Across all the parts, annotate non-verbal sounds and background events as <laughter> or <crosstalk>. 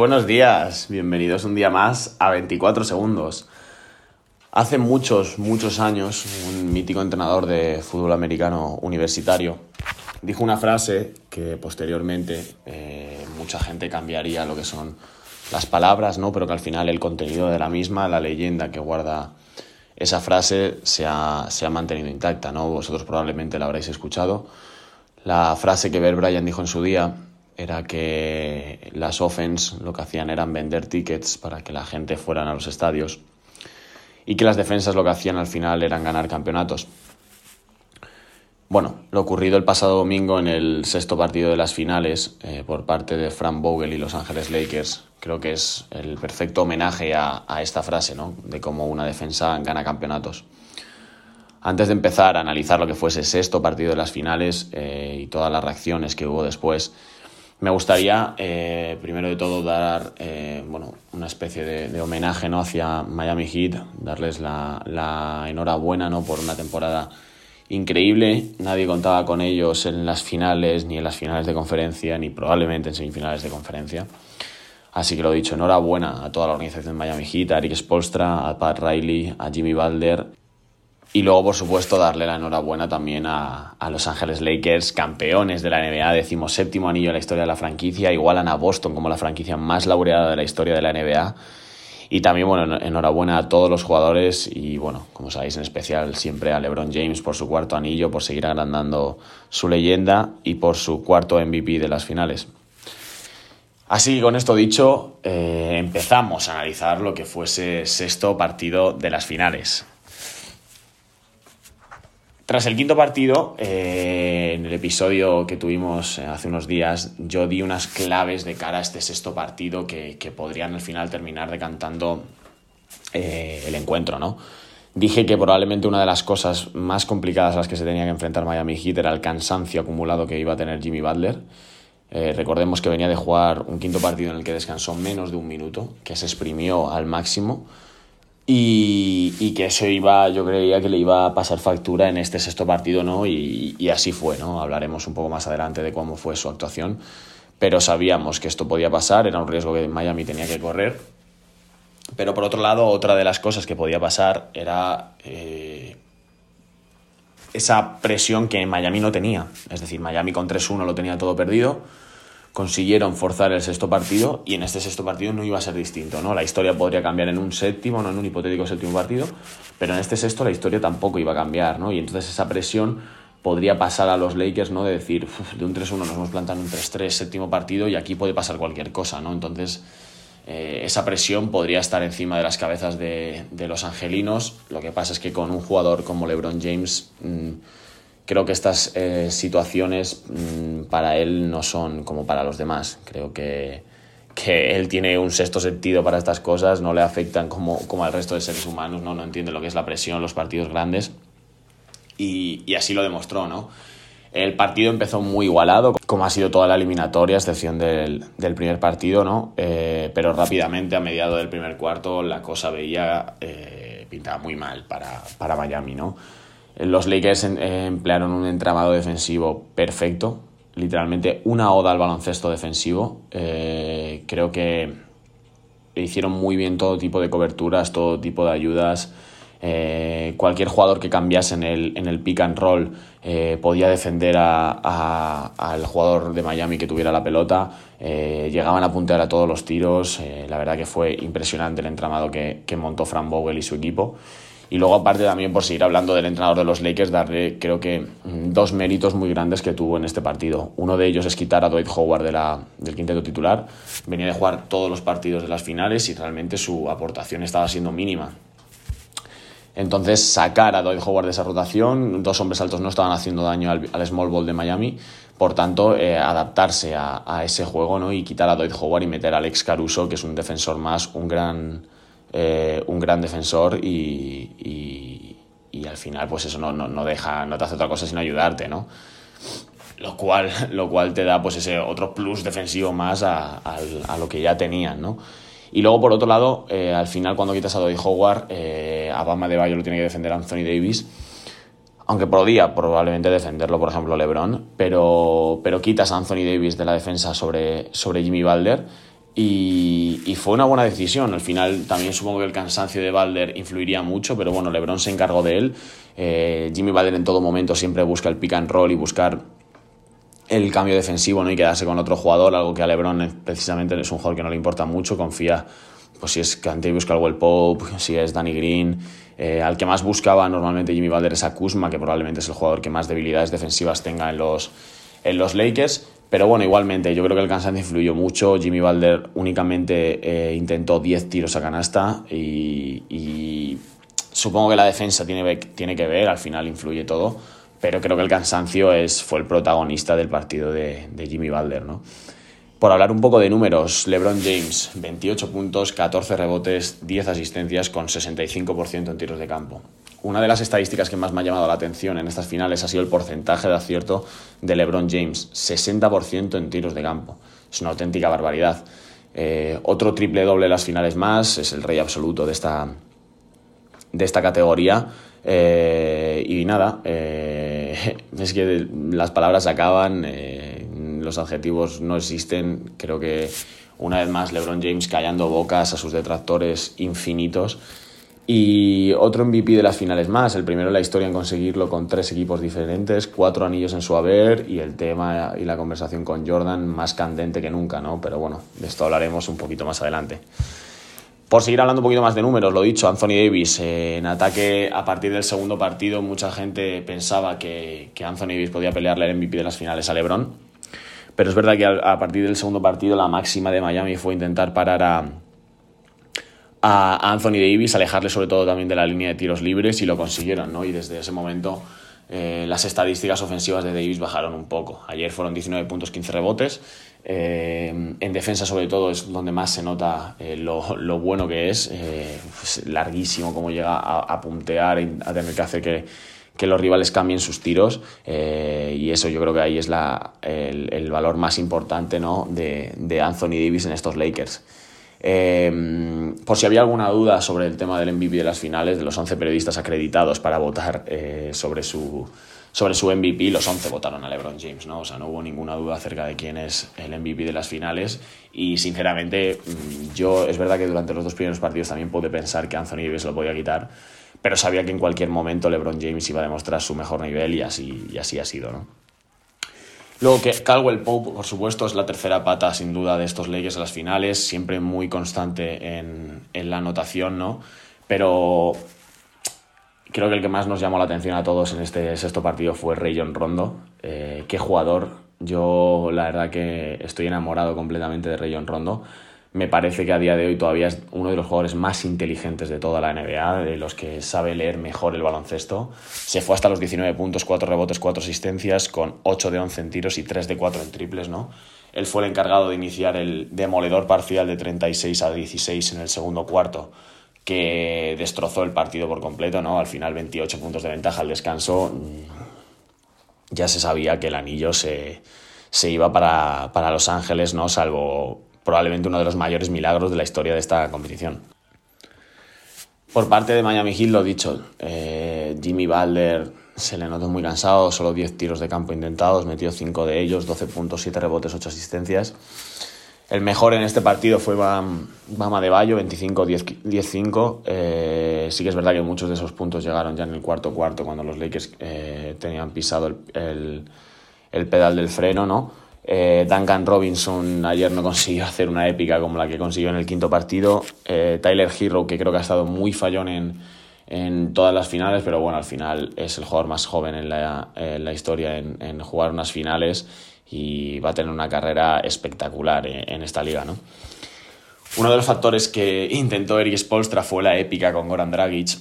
Buenos días, bienvenidos un día más a 24 segundos. Hace muchos, muchos años, un mítico entrenador de fútbol americano universitario dijo una frase que posteriormente eh, mucha gente cambiaría lo que son las palabras, ¿no? pero que al final el contenido de la misma, la leyenda que guarda esa frase se ha, se ha mantenido intacta. ¿no? Vosotros probablemente la habréis escuchado. La frase que Bear Bryant dijo en su día era que las offense lo que hacían eran vender tickets para que la gente fueran a los estadios y que las defensas lo que hacían al final eran ganar campeonatos. Bueno, lo ocurrido el pasado domingo en el sexto partido de las finales eh, por parte de Frank Vogel y Los Ángeles Lakers creo que es el perfecto homenaje a, esta frase, ¿no? De cómo una defensa gana campeonatos. Antes de empezar a analizar lo que fue ese sexto partido de las finales eh, y todas las reacciones que hubo después, me gustaría, eh, primero de todo, dar eh, bueno, una especie de, homenaje ¿no? hacia Miami Heat, darles la, enhorabuena ¿no? por una temporada increíble. Nadie contaba con ellos en las finales, ni en las finales de conferencia, ni probablemente en semifinales de conferencia. Así que lo dicho, enhorabuena a toda la organización de Miami Heat, a Eric Spolstra, a Pat Riley, a Jimmy Balder y luego, por supuesto, darle la enhorabuena también a, Los Ángeles Lakers, campeones de la NBA, decimos séptimo anillo en la historia de la franquicia, igualan a Boston como la franquicia más laureada de la historia de la NBA. Y también, bueno, enhorabuena a todos los jugadores y, bueno, como sabéis, en especial siempre a LeBron James por su cuarto anillo, por seguir agrandando su leyenda y por su cuarto MVP de las finales. Así que con esto dicho, eh, empezamos a analizar lo que fuese sexto partido de las finales. Tras el quinto partido, eh, en el episodio que tuvimos hace unos días, yo di unas claves de cara a este sexto partido que, podrían al final terminar decantando eh, el encuentro, ¿no? Dije que probablemente una de las cosas más complicadas a las que se tenía que enfrentar Miami Heat era el cansancio acumulado que iba a tener Jimmy Butler. Eh, recordemos que venía de jugar un quinto partido en el que descansó menos de un minuto, que se exprimió al máximo y, que eso iba, yo creía que le iba a pasar factura en este sexto partido, ¿no? Y, así fue, ¿no? Hablaremos un poco más adelante de cómo fue su actuación, pero sabíamos que esto podía pasar, era un riesgo que Miami tenía que correr. Pero por otro lado, otra de las cosas que podía pasar era eh, esa presión que Miami no tenía. Es decir, Miami con 3-1 lo tenía todo perdido consiguieron forzar el sexto partido y en este sexto partido no iba a ser distinto, ¿no? La historia podría cambiar en un séptimo, no en un hipotético séptimo partido, pero en este sexto la historia tampoco iba a cambiar, ¿no? Y entonces esa presión podría pasar a los Lakers, ¿no? De decir, de un 3-1 nos hemos plantado en un 3-3 séptimo partido y aquí puede pasar cualquier cosa, ¿no? Entonces eh, esa presión podría estar encima de las cabezas de, los angelinos. Lo que pasa es que con un jugador como LeBron James... Mm, creo que estas eh, situaciones mm, para él no son como para los demás. Creo que, que, él tiene un sexto sentido para estas cosas, no le afectan como, como al resto de seres humanos, ¿no? no entiende lo que es la presión, los partidos grandes. Y, y así lo demostró, ¿no? El partido empezó muy igualado, como ha sido toda la eliminatoria, a excepción del, del primer partido, ¿no? Eh, pero rápidamente, a mediado del primer cuarto, la cosa veía, eh, pintaba muy mal para, para Miami, ¿no? Los Lakers eh, emplearon un entramado defensivo perfecto, literalmente una oda al baloncesto defensivo. Eh, creo que hicieron muy bien todo tipo de coberturas, todo tipo de ayudas. Eh, cualquier jugador que cambiase en el, en el pick and roll podía defender al jugador de Miami que tuviera la pelota. llegaban a puntear a todos los tiros. la verdad que fue impresionante el entramado que, que montó Frank Vogel y su equipo. Y luego, aparte, también por seguir hablando del entrenador de los Lakers, darle, creo que, mm, dos méritos muy grandes que tuvo en este partido. Uno de ellos es quitar a Dwight Howard de la, del quinteto titular. Venía de jugar todos los partidos de las finales y realmente su aportación estaba siendo mínima. Entonces, sacar a Dwight Howard de esa rotación, dos hombres altos no estaban haciendo daño al, small ball de Miami, por tanto, eh, adaptarse a, a, ese juego ¿no? y quitar a Dwight Howard y meter a Alex Caruso, que es un defensor más, un gran eh, un gran defensor y, al final pues eso no, no, deja, no te hace otra cosa sino ayudarte, ¿no? Lo cual, <laughs> lo cual te da pues ese otro plus defensivo más a, lo que ya tenían, ¿no? Y luego, por otro lado, eh, al final, cuando quitas a Dodi Howard, eh, a Bama de Bayo lo tiene que defender Anthony Davis. Aunque podría probablemente defenderlo, por ejemplo, LeBron. Pero, pero quitas a Anthony Davis de la defensa sobre, sobre Jimmy Balder Y, fue una buena decisión. Al final también supongo que el cansancio de Balder influiría mucho, pero bueno, LeBron se encargó de él. Eh, Jimmy Balder en todo momento siempre busca el pick and roll y buscar el cambio defensivo ¿no? y quedarse con otro jugador, algo que a LeBron precisamente es un jugador que no le importa mucho, confía pues si es Cantavius Caldwell Pope, si es Danny Green, eh, al que más buscaba normalmente Jimmy Balder es a Kuzma, que probablemente es el jugador que más debilidades defensivas tenga en los, en los Lakers, pero bueno, igualmente, yo creo que el cansancio influyó mucho. Jimmy Balder únicamente eh, intentó 10 tiros a canasta y, supongo que la defensa tiene, tiene que ver, al final influye todo, pero creo que el cansancio es, fue el protagonista del partido de, de Jimmy Balder, ¿no? Por hablar un poco de números, LeBron James, 28 puntos, 14 rebotes, 10 asistencias con 65% en tiros de campo. Una de las estadísticas que más me ha llamado la atención en estas finales ha sido el porcentaje de acierto de LeBron James, 60% en tiros de campo. Es una auténtica barbaridad. Eh, otro triple doble en las finales más, es el rey absoluto de esta, de esta categoría. Eh, y nada, eh, <laughs> es que las palabras acaban los adjetivos no existen. Creo que una vez más LeBron James callando bocas a sus detractores infinitos. Y otro MVP de las finales más, el primero en la historia en conseguirlo con tres equipos diferentes, cuatro anillos en su haber y el tema y la conversación con Jordan más candente que nunca, ¿no? Pero bueno, de esto hablaremos un poquito más adelante. Por seguir hablando un poquito más de números, lo dicho, Anthony Davis eh, en ataque a partir del segundo partido, mucha gente pensaba que, que Anthony Davis podía pelearle el MVP de las finales a LeBron pero es verdad que a, partir del segundo partido la máxima de Miami fue intentar parar a, a Anthony Davis, alejarle sobre todo también de la línea de tiros libres y lo consiguieron, ¿no? Y desde ese momento eh, las estadísticas ofensivas de Davis bajaron un poco. Ayer fueron 19 puntos, 15 rebotes. Eh, en defensa sobre todo es donde más se nota eh, lo, lo, bueno que es. Pues larguísimo como llega a, a puntear, a tener que hacer que que los rivales cambien sus tiros y eso yo creo que ahí es la, el, valor más importante ¿no? de, de, Anthony Davis en estos Lakers. Eh, por si había alguna duda sobre el tema del MVP de las finales, de los 11 periodistas acreditados para votar eh, sobre, su, sobre su MVP, los 11 votaron a LeBron James, ¿no? O sea, no hubo ninguna duda acerca de quién es el MVP de las finales y sinceramente mm, yo es verdad que durante los dos primeros partidos también pude pensar que Anthony Davis lo podía quitar, pero sabía que en cualquier momento LeBron James iba a demostrar su mejor nivel y así, y así ha sido, ¿no? Luego que Caldwell Pope, por supuesto, es la tercera pata sin duda de estos Lakers a las finales, siempre muy constante en, en, la anotación, ¿no? Pero creo que el que más nos llamó la atención a todos en este sexto partido fue Rayon Rondo. Eh, qué jugador. Yo la verdad que estoy enamorado completamente de Rayon Rondo me parece que a día de hoy todavía es uno de los jugadores más inteligentes de toda la NBA, de los que sabe leer mejor el baloncesto. Se fue hasta los 19 puntos, 4 rebotes, 4 asistencias, con 8 de 11 en tiros y 3 de 4 en triples, ¿no? Él fue el encargado de iniciar el demoledor parcial de 36 a 16 en el segundo cuarto, que destrozó el partido por completo, ¿no? Al final 28 puntos de ventaja al descanso. Ya se sabía que el anillo se, se iba para, para Los Ángeles, ¿no? Salvo probablemente uno de los mayores milagros de la historia de esta competición. Por parte de Miami Heat, lo dicho, eh, Jimmy Balder se le notó muy cansado, solo 10 tiros de campo intentados, metió 5 de ellos, 12 puntos, 7 rebotes, 8 asistencias. El mejor en este partido fue Bama de Bayo, 25-10-5. Eh, sí que es verdad que muchos de esos puntos llegaron ya en el cuarto cuarto, cuando los Lakers eh, tenían pisado el, el pedal del freno, ¿no? Eh, Duncan Robinson ayer no consiguió hacer una épica como la que consiguió en el quinto partido. Eh, Tyler Hero, que creo que ha estado muy fallón en, en, todas las finales, pero bueno, al final es el jugador más joven en la, en la historia en, en, jugar unas finales y va a tener una carrera espectacular en, esta liga, ¿no? Uno de los factores que intentó Eric Spolstra fue la épica con Goran Dragic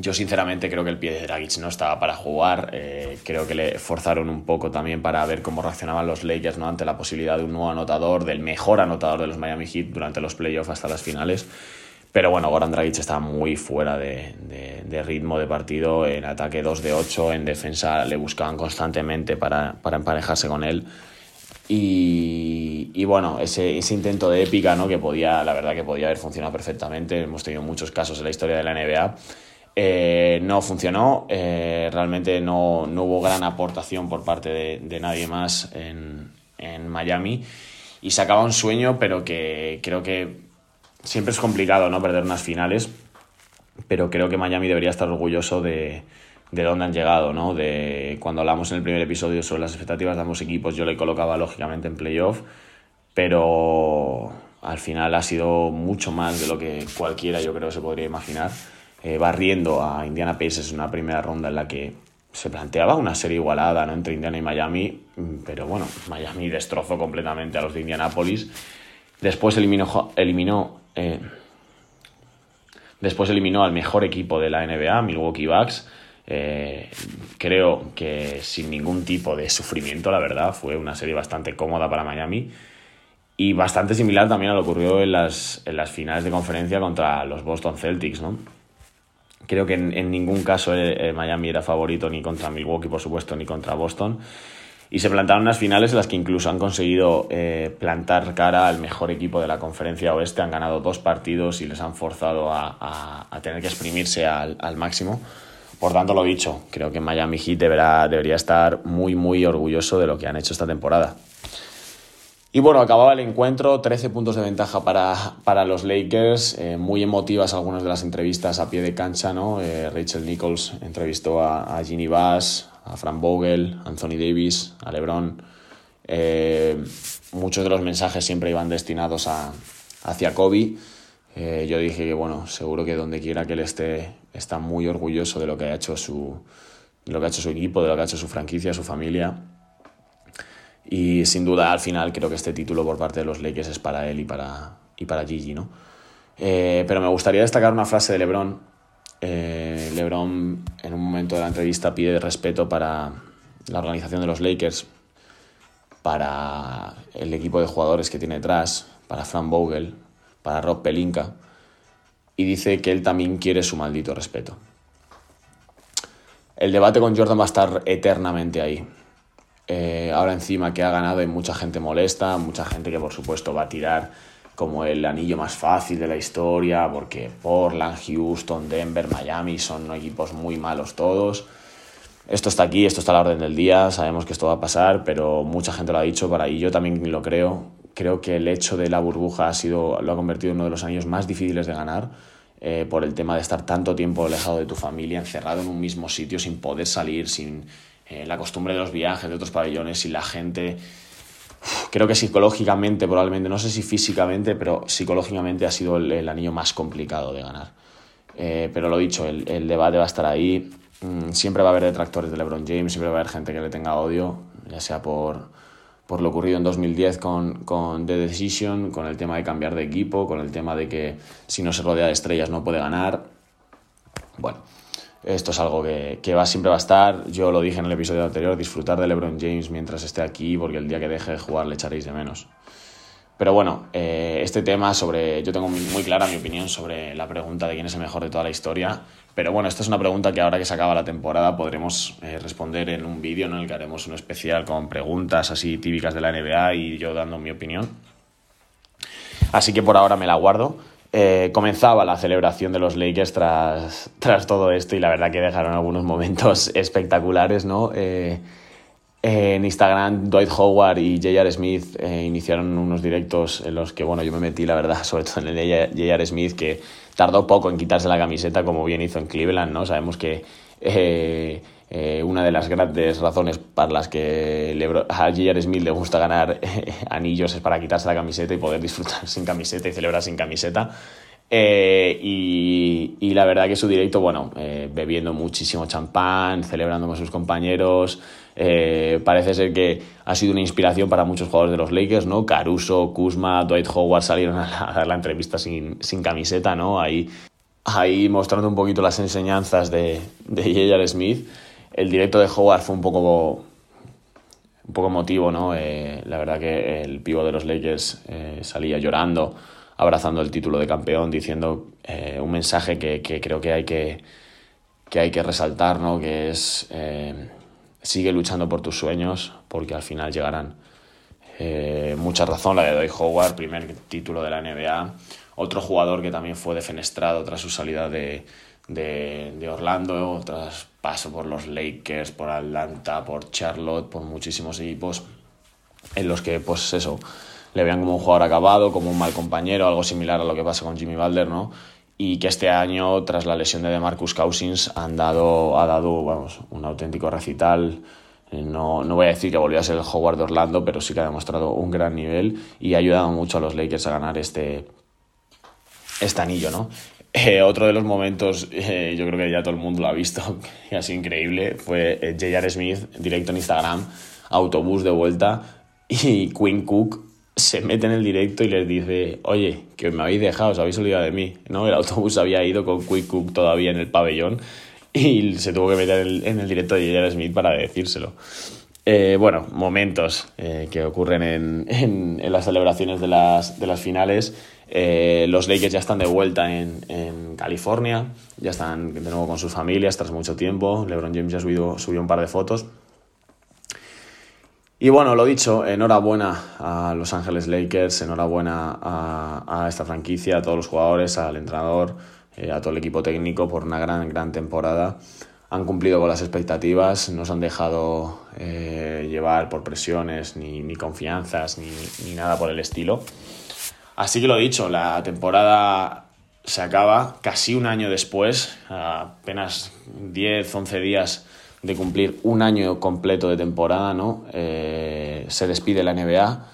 yo sinceramente creo que el pie de Dragic no estaba para jugar. Eh, creo que le forzaron un poco también para ver cómo reaccionaban los Lakers ¿no? ante la posibilidad de un nuevo anotador, del mejor anotador de los Miami Heat durante los playoffs hasta las finales. Pero bueno, Goran Dragic está muy fuera de, ritmo de partido. En ataque 2 de 8, en defensa le buscaban constantemente para, emparejarse con él. Y, y, bueno, ese, ese, intento de épica, ¿no? que podía, la verdad que podía haber funcionado perfectamente. Hemos tenido muchos casos en la historia de la NBA eh, no funcionó, eh, realmente no, no, hubo gran aportación por parte de, de nadie más en, en, Miami. y se acaba un sueño, pero que creo que siempre es complicado, ¿no? Perder unas finales, pero creo que Miami debería estar orgulloso de, de dónde han llegado, ¿no? De cuando hablamos en el primer episodio sobre las expectativas de ambos equipos, yo le colocaba lógicamente en playoff, pero al final ha sido mucho más de lo que cualquiera yo creo se podría imaginar. Eh, barriendo a Indiana Pacers en una primera ronda en la que se planteaba una serie igualada entre Indiana y Miami, pero bueno, Miami destrozó completamente a los de Indianapolis. Después eliminó, eliminó, eh, después eliminó al mejor equipo de la NBA, Milwaukee Bucks. Eh, creo que sin ningún tipo de sufrimiento, la verdad, fue una serie bastante cómoda para Miami y bastante similar también a lo que ocurrió en las, en las finales de conferencia contra los Boston Celtics, ¿no? Creo que en, ningún caso eh, Miami era favorito ni contra Milwaukee, por supuesto, ni contra Boston. Y se plantaron unas finales en las que incluso han conseguido eh, plantar cara al mejor equipo de la conferencia oeste. Han ganado dos partidos y les han forzado a, a, tener que exprimirse al, al, máximo. Por tanto, lo dicho, creo que Miami Heat deberá, debería estar muy, muy orgulloso de lo que han hecho esta temporada. Y bueno, acababa el encuentro, 13 puntos de ventaja para, para los Lakers, eh, muy emotivas algunas de las entrevistas a pie de cancha, ¿no? Eh, Rachel Nichols entrevistó a, a, Ginny Bass, a Frank Vogel, Anthony Davis, a LeBron. Eh, muchos de los mensajes siempre iban destinados a, hacia Kobe. yo dije que, bueno, seguro que donde quiera que él esté, está muy orgulloso de lo que ha hecho su, de lo que ha hecho su equipo, de lo que ha hecho su franquicia, su familia. Y sin duda, al final, creo que este título por parte de los Lakers es para él y para, y para Gigi, ¿no? Eh, pero me gustaría destacar una frase de LeBron. Eh, LeBron, en un momento de la entrevista, pide respeto para la organización de los Lakers, para el equipo de jugadores que tiene detrás, para Frank Vogel, para Rob Pelinka, y dice que él también quiere su maldito respeto. El debate con Jordan va a estar eternamente ahí. Eh, ahora encima que ha ganado hay mucha gente molesta, mucha gente que por supuesto va a tirar como el anillo más fácil de la historia, porque Portland, Houston, Denver, Miami son equipos muy malos todos. Esto está aquí, esto está a la orden del día, sabemos que esto va a pasar, pero mucha gente lo ha dicho para y yo también lo creo. Creo que el hecho de la burbuja ha sido, lo ha convertido en uno de los años más difíciles de ganar. Eh, por el tema de estar tanto tiempo alejado de tu familia, encerrado en un mismo sitio, sin poder salir, sin, eh, la costumbre de los viajes, de otros pabellones y la gente... creo que psicológicamente, probablemente, no sé si físicamente, pero psicológicamente ha sido el, anillo más complicado de ganar. Eh, pero lo dicho, el, debate va a estar ahí. Mm, siempre va a haber detractores de LeBron James, siempre va a haber gente que le tenga odio, ya sea por, por lo ocurrido en 2010 con, con The Decision, con el tema de cambiar de equipo, con el tema de que si no se rodea de estrellas no puede ganar. Bueno, esto es algo que, que, va, siempre va a estar. Yo lo dije en el episodio anterior, disfrutar de LeBron James mientras esté aquí, porque el día que deje de jugar le echaréis de menos. Pero bueno, eh, este tema sobre. Yo tengo muy, clara mi opinión sobre la pregunta de quién es el mejor de toda la historia. Pero bueno, esta es una pregunta que ahora que se acaba la temporada podremos eh, responder en un vídeo en el que haremos un especial con preguntas así típicas de la NBA y yo dando mi opinión. Así que por ahora me la guardo. Eh, comenzaba la celebración de los Lakers tras, <laughs> tras, todo esto y la verdad que dejaron algunos momentos <laughs> espectaculares, ¿no? Eh, en Instagram, Dwight Howard y J.R. Smith eh, iniciaron unos directos en los que, bueno, yo me metí, la verdad, <laughs> sobre todo en el J.R. Smith, que tardó poco en quitarse la camiseta, como bien hizo en Cleveland, ¿no? Sabemos que eh, una de las grandes razones para las que a J.R. Smith le gusta ganar eh, anillos es para quitarse la camiseta y poder disfrutar sin camiseta y celebrar sin camiseta. Eh, y, la verdad que su directo, bueno, bebiendo muchísimo champán, celebrando con sus compañeros, parece ser que ha sido una inspiración para muchos jugadores de los Lakers, ¿no? Caruso, Kuzma, Dwight Howard salieron a, dar la entrevista sin, sin camiseta, ¿no? Ahí, ahí mostrando un poquito las enseñanzas de, de J.R. Smith. El directo de Howard fue un poco, un poco emotivo, ¿no? Eh, la verdad que el pivo de los Lakers eh, salía llorando, abrazando el título de campeón, diciendo eh, un mensaje que, creo que hay que, que hay que resaltar, ¿no? Que es sigue luchando por tus sueños porque al final llegarán. mucha razón la de Doy Howard, primer título de la NBA. Otro jugador que también fue defenestrado tras su salida de, de, de Orlando, tras paso por los Lakers, por Atlanta, por Charlotte, por muchísimos equipos en los que, pues eso, le vean como un jugador acabado, como un mal compañero, algo similar a lo que pasa con Jimmy Balder, ¿no? Y que este año, tras la lesión de DeMarcus Cousins, han dado, ha dado vamos, un auténtico recital. Eh, no, no voy a decir que volvió a ser el Howard de Orlando, pero sí que ha demostrado un gran nivel y ha ayudado mucho a los Lakers a ganar este, este anillo, ¿no? Eh, otro de los momentos, eh, yo creo que ya todo el mundo lo ha visto, <laughs> y sido increíble, fue eh, J.R. Smith, directo en Instagram, autobús de vuelta, <laughs> y Quinn Cook se mete en el directo y les dice, oye, que me habéis dejado, os habéis olvidado de mí, ¿no? El autobús había ido con Quinn Cook todavía en el pabellón y se tuvo que meter en el, directo de J.R. Smith para decírselo. Bueno, momentos que ocurren en, en, las celebraciones de las, de las finales. Eh, los Lakers ya están de vuelta en, en, California, ya están de nuevo con sus familias tras mucho tiempo. LeBron James ya subió, subió un par de fotos. Y bueno, lo dicho, enhorabuena a Los Ángeles Lakers, enhorabuena a, a esta franquicia, a todos los jugadores, al entrenador, eh, a todo el equipo técnico por una gran, gran temporada. Han cumplido con las expectativas, no se han dejado eh, llevar por presiones, ni, ni confianzas, ni, ni nada por el estilo. Así que lo dicho, la temporada se acaba casi un año después, apenas 10, 11 días de cumplir un año completo de temporada, ¿no? Eh, se despide la NBA.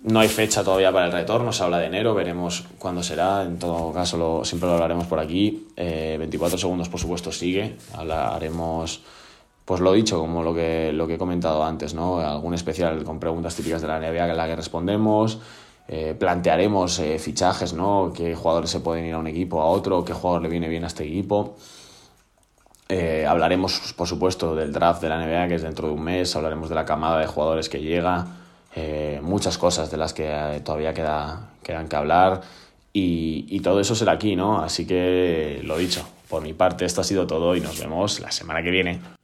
No hay fecha todavía para el retorno, se habla de enero, veremos cuándo será. En todo caso, lo, siempre lo hablaremos por aquí. 24 eh, segundos, por supuesto, sigue. Hablaremos, pues lo dicho, como lo que, lo que he comentado antes, ¿no? Algún especial con preguntas típicas de la NBA en la que respondemos. Eh, plantearemos eh, fichajes, ¿no? Qué jugadores se pueden ir a un equipo, a otro, qué jugador le viene bien a este equipo. Eh, hablaremos, por supuesto, del draft de la NBA, que es dentro de un mes, hablaremos de la camada de jugadores que llega, muchas cosas de las que todavía queda, quedan que hablar y, y todo eso será aquí, ¿no? Así que lo dicho, por mi parte esto ha sido todo y nos vemos la semana que viene.